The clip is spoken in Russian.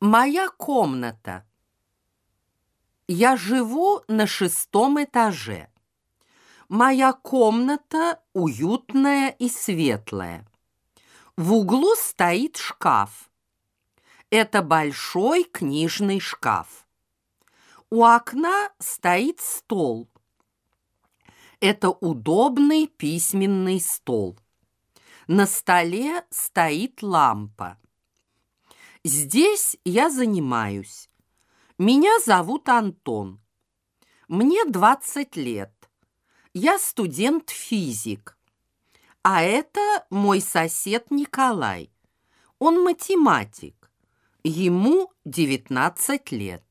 Моя комната. Я живу на шестом этаже. Моя комната уютная и светлая. В углу стоит шкаф. Это большой книжный шкаф. У окна стоит стол. Это удобный письменный стол. На столе стоит лампа. Здесь я занимаюсь. Меня зовут Антон. Мне 20 лет. Я студент-физик. А это мой сосед Николай. Он математик. Ему 19 лет.